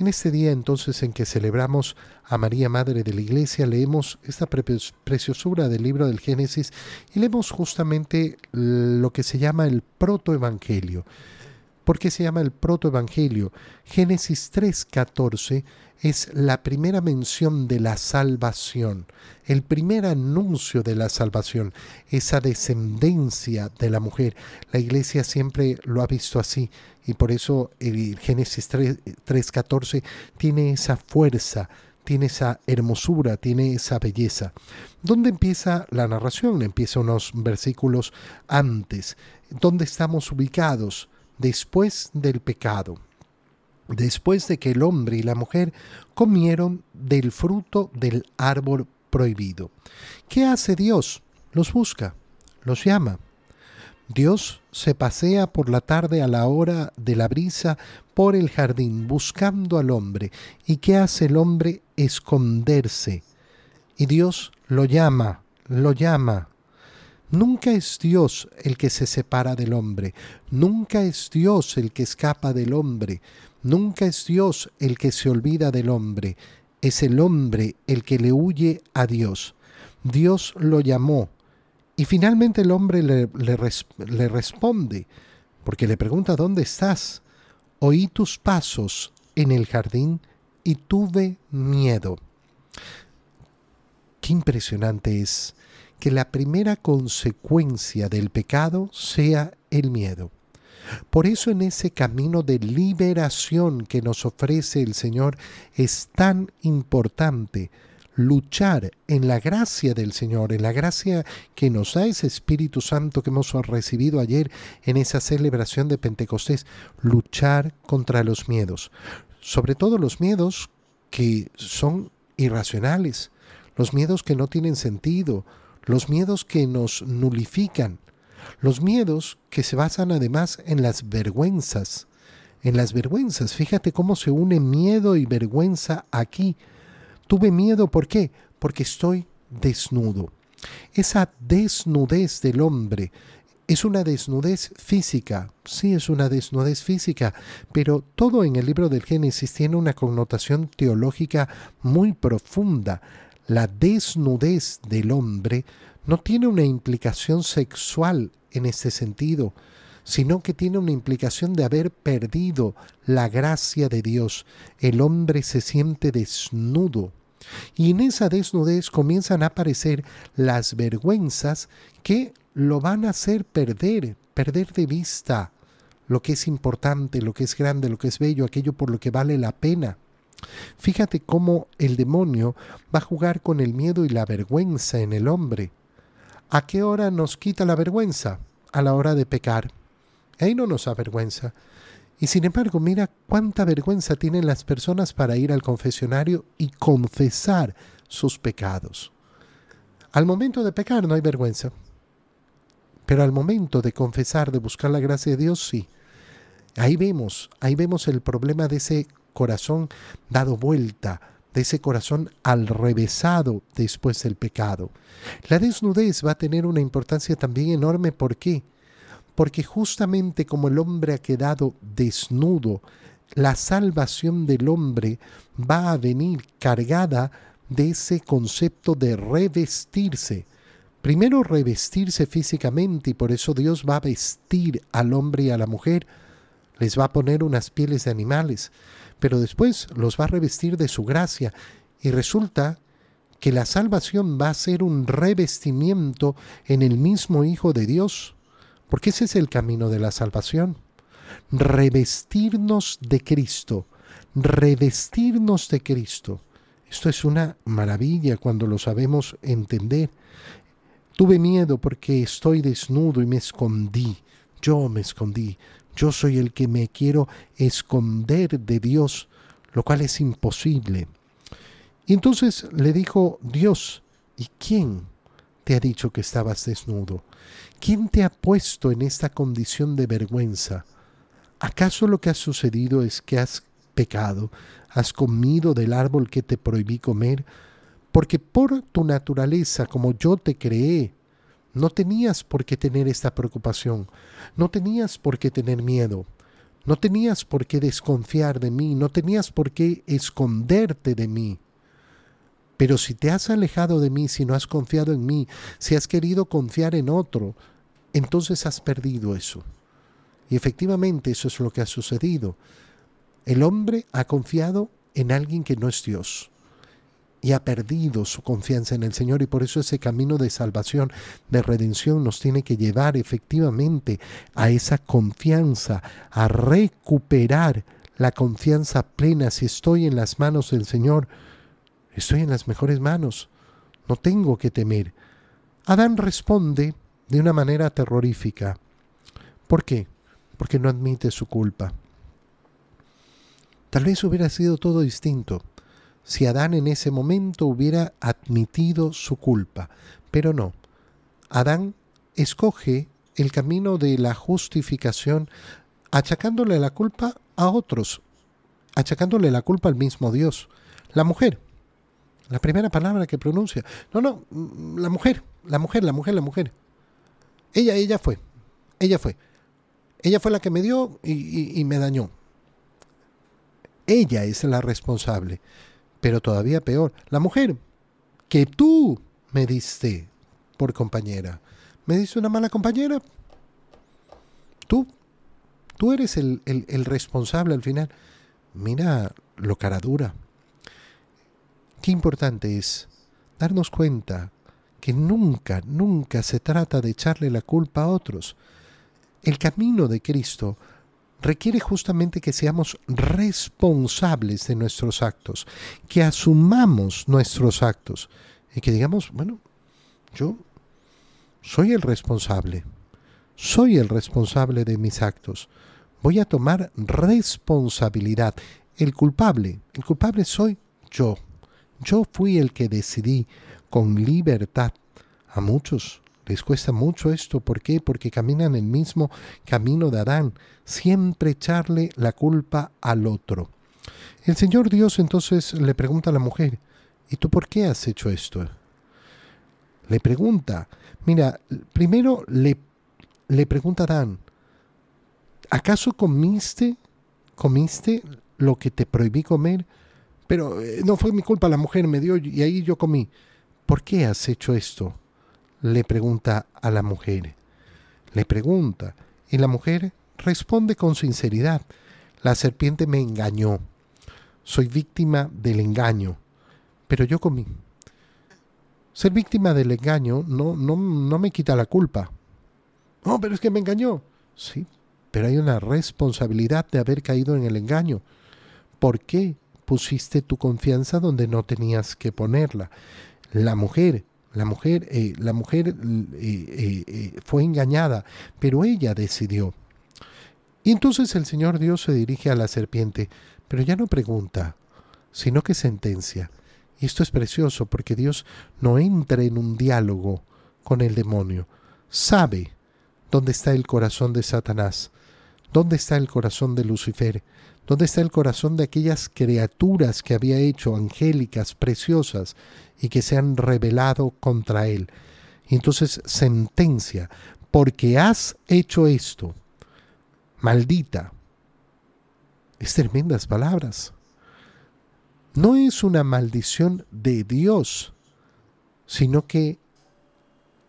En este día entonces en que celebramos a María Madre de la Iglesia, leemos esta preciosura del libro del Génesis y leemos justamente lo que se llama el protoevangelio. ¿Por qué se llama el protoevangelio? Génesis 3:14 es la primera mención de la salvación, el primer anuncio de la salvación, esa descendencia de la mujer. La iglesia siempre lo ha visto así y por eso el Génesis 3.14 tiene esa fuerza, tiene esa hermosura, tiene esa belleza. ¿Dónde empieza la narración? Empieza unos versículos antes. ¿Dónde estamos ubicados? Después del pecado después de que el hombre y la mujer comieron del fruto del árbol prohibido. ¿Qué hace Dios? Los busca, los llama. Dios se pasea por la tarde a la hora de la brisa por el jardín buscando al hombre. ¿Y qué hace el hombre? Esconderse. Y Dios lo llama, lo llama. Nunca es Dios el que se separa del hombre, nunca es Dios el que escapa del hombre, Nunca es Dios el que se olvida del hombre, es el hombre el que le huye a Dios. Dios lo llamó y finalmente el hombre le, le, responde, porque le pregunta, ¿dónde estás? Oí tus pasos en el jardín y tuve miedo. Qué impresionante es que la primera consecuencia del pecado sea el miedo. Por eso en ese camino de liberación que nos ofrece el Señor es tan importante luchar en la gracia del Señor, en la gracia que nos da ese Espíritu Santo que hemos recibido ayer en esa celebración de Pentecostés, luchar contra los miedos, sobre todo los miedos que son irracionales, los miedos que no tienen sentido, los miedos que nos nulifican, los miedos que se basan además en las vergüenzas. En las vergüenzas, fíjate cómo se une miedo y vergüenza aquí. Tuve miedo, ¿por qué? Porque estoy desnudo. Esa desnudez del hombre es una desnudez física, sí es una desnudez física, pero todo en el libro del Génesis tiene una connotación teológica muy profunda. La desnudez del hombre no tiene una implicación sexual en este sentido, sino que tiene una implicación de haber perdido la gracia de Dios. El hombre se siente desnudo. Y en esa desnudez comienzan a aparecer las vergüenzas que lo van a hacer perder, perder de vista lo que es importante, lo que es grande, lo que es bello, aquello por lo que vale la pena. Fíjate cómo el demonio va a jugar con el miedo y la vergüenza en el hombre. ¿A qué hora nos quita la vergüenza? A la hora de pecar. Ahí no nos avergüenza. Y sin embargo, mira cuánta vergüenza tienen las personas para ir al confesionario y confesar sus pecados. Al momento de pecar no hay vergüenza. Pero al momento de confesar, de buscar la gracia de Dios, sí. Ahí vemos, ahí vemos el problema de ese corazón dado vuelta, de ese corazón al revesado después del pecado. La desnudez va a tener una importancia también enorme. ¿Por qué? Porque justamente como el hombre ha quedado desnudo, la salvación del hombre va a venir cargada de ese concepto de revestirse. Primero revestirse físicamente y por eso Dios va a vestir al hombre y a la mujer. Les va a poner unas pieles de animales pero después los va a revestir de su gracia y resulta que la salvación va a ser un revestimiento en el mismo Hijo de Dios, porque ese es el camino de la salvación. Revestirnos de Cristo, revestirnos de Cristo. Esto es una maravilla cuando lo sabemos entender. Tuve miedo porque estoy desnudo y me escondí. Yo me escondí. Yo soy el que me quiero esconder de Dios, lo cual es imposible. Y entonces le dijo Dios, ¿y quién te ha dicho que estabas desnudo? ¿Quién te ha puesto en esta condición de vergüenza? ¿Acaso lo que ha sucedido es que has pecado, has comido del árbol que te prohibí comer? Porque por tu naturaleza, como yo te creé, no tenías por qué tener esta preocupación, no tenías por qué tener miedo, No tenías por qué desconfiar de mí, no tenías por qué esconderte de mí. Pero si te has alejado de mí, si no has confiado en mí, si has querido confiar en otro, entonces has perdido eso. Y efectivamente eso es lo que ha sucedido. El hombre ha confiado en alguien que no es Dios y ha perdido su confianza en el Señor y por eso ese camino de salvación, de redención nos tiene que llevar efectivamente a esa confianza, a recuperar la confianza plena. Si estoy en las manos del Señor, estoy en las mejores manos, no tengo que temer. Adán responde de una manera terrorífica. ¿Por qué? Porque no admite su culpa. Tal vez hubiera sido todo distinto si Adán en ese momento hubiera admitido su culpa, pero no. Adán escoge el camino de la justificación achacándole la culpa a otros, achacándole la culpa al mismo Dios. La mujer, la primera palabra que pronuncia. No, no, la mujer, la mujer, la mujer, la mujer. Ella, ella fue, ella fue. Ella fue la que me dio y, y me dañó. Ella es la responsable. Pero todavía peor, la mujer que tú me diste por compañera. ¿Me diste una mala compañera? Tú, tú eres el, el, responsable al final. Mira lo cara dura. Qué importante es darnos cuenta que nunca, nunca se trata de echarle la culpa a otros. El camino de Cristo requiere justamente que seamos responsables de nuestros actos, que asumamos nuestros actos y que digamos, bueno, yo soy el responsable, soy el responsable de mis actos, voy a tomar responsabilidad. El culpable, el culpable soy yo. Yo fui el que decidí con libertad. A muchos les cuesta mucho esto. ¿Por qué? Porque caminan el mismo camino de Adán, siempre echarle la culpa al otro. El Señor Dios entonces le pregunta a la mujer, ¿y tú por qué has hecho esto? Le pregunta, mira, primero le, le pregunta a Adán, ¿acaso comiste, comiste lo que te prohibí comer? Pero eh, no fue mi culpa, la mujer me dio y ahí yo comí. ¿Por qué has hecho esto? Le pregunta a la mujer. Le pregunta y la mujer responde con sinceridad. La serpiente me engañó. Soy víctima del engaño, pero yo comí. Ser víctima del engaño no, no, no me quita la culpa. No, pero es que me engañó. Sí, pero hay una responsabilidad de haber caído en el engaño. ¿Por qué pusiste tu confianza donde no tenías que ponerla? La mujer la mujer, eh, la mujer eh, eh, fue engañada, pero ella decidió. Y entonces el Señor Dios se dirige a la serpiente, pero ya no pregunta, sino que sentencia. Y esto es precioso porque Dios no entra en un diálogo con el demonio. Sabe dónde está el corazón de Satanás, dónde está el corazón de Lucifer, dónde está el corazón de aquellas criaturas que había hecho angélicas, preciosas, y que se han rebelado contra él. Y entonces sentencia, porque has hecho esto, maldita. Es tremendas palabras. No es una maldición de Dios, sino que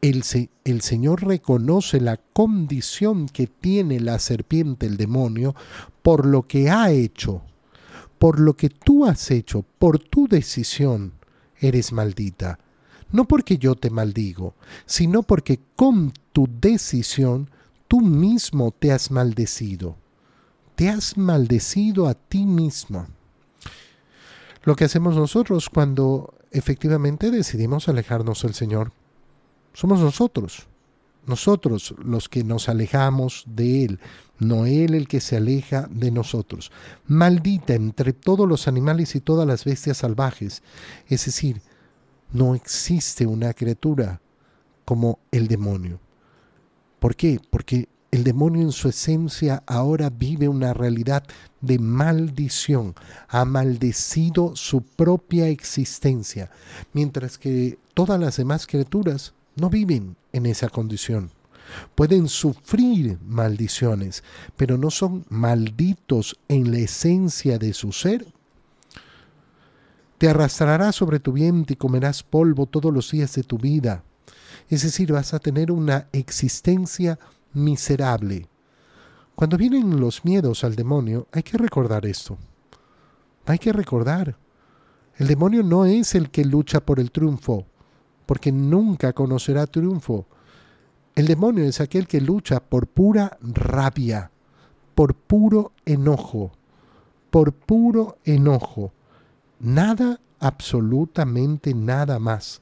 el, Señor reconoce la condición que tiene la serpiente, el demonio, por lo que ha hecho, por lo que tú has hecho, por tu decisión eres maldita. No porque yo te maldigo, sino porque con tu decisión tú mismo te has maldecido. Te has maldecido a ti mismo. Lo que hacemos nosotros cuando efectivamente decidimos alejarnos del Señor, somos nosotros, nosotros los que nos alejamos de Él, no Él el que se aleja de nosotros. Maldita entre todos los animales y todas las bestias salvajes. Es decir, no existe una criatura como el demonio. ¿Por qué? Porque el demonio en su esencia ahora vive una realidad de maldición, ha maldecido su propia existencia, mientras que todas las demás criaturas no viven en esa condición. Pueden sufrir maldiciones, pero no son malditos en la esencia de su ser. Te arrastrarás sobre tu vientre y comerás polvo todos los días de tu vida. Es decir, vas a tener una existencia miserable. Cuando vienen los miedos al demonio, hay que recordar esto. Hay que recordar. El demonio no es el que lucha por el triunfo, porque nunca conocerá triunfo. El demonio es aquel que lucha por pura rabia, por puro enojo, por puro enojo. Nada, absolutamente nada más.